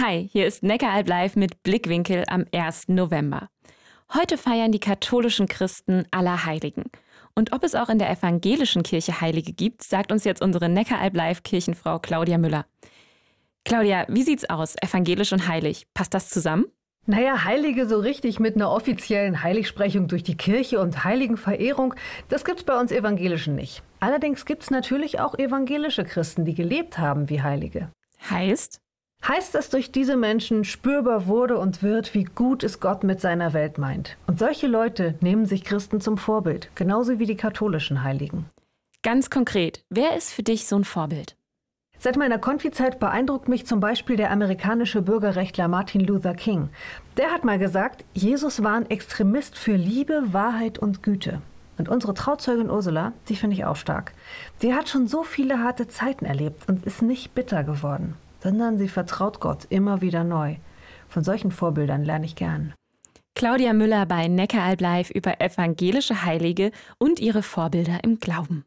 Hi, hier ist Neckaralb Live mit Blickwinkel am 1. November. Heute feiern die katholischen Christen Allerheiligen. Und ob es auch in der evangelischen Kirche Heilige gibt, sagt uns jetzt unsere Neckaralb Live Kirchenfrau Claudia Müller. Claudia, wie sieht's aus? Evangelisch und heilig. Passt das zusammen? Naja, Heilige so richtig mit einer offiziellen Heiligsprechung durch die Kirche und Heiligenverehrung, das gibt's bei uns Evangelischen nicht. Allerdings gibt's natürlich auch evangelische Christen, die gelebt haben wie Heilige. Heißt? Heißt, dass durch diese Menschen spürbar wurde und wird, wie gut es Gott mit seiner Welt meint. Und solche Leute nehmen sich Christen zum Vorbild, genauso wie die katholischen Heiligen. Ganz konkret, wer ist für dich so ein Vorbild? Seit meiner Konfizeit beeindruckt mich zum Beispiel der amerikanische Bürgerrechtler Martin Luther King. Der hat mal gesagt, Jesus war ein Extremist für Liebe, Wahrheit und Güte. Und unsere Trauzeugin Ursula, die finde ich auch stark. Sie hat schon so viele harte Zeiten erlebt und ist nicht bitter geworden sondern sie vertraut Gott immer wieder neu. Von solchen Vorbildern lerne ich gern. Claudia Müller bei Neckaralb Live über evangelische Heilige und ihre Vorbilder im Glauben.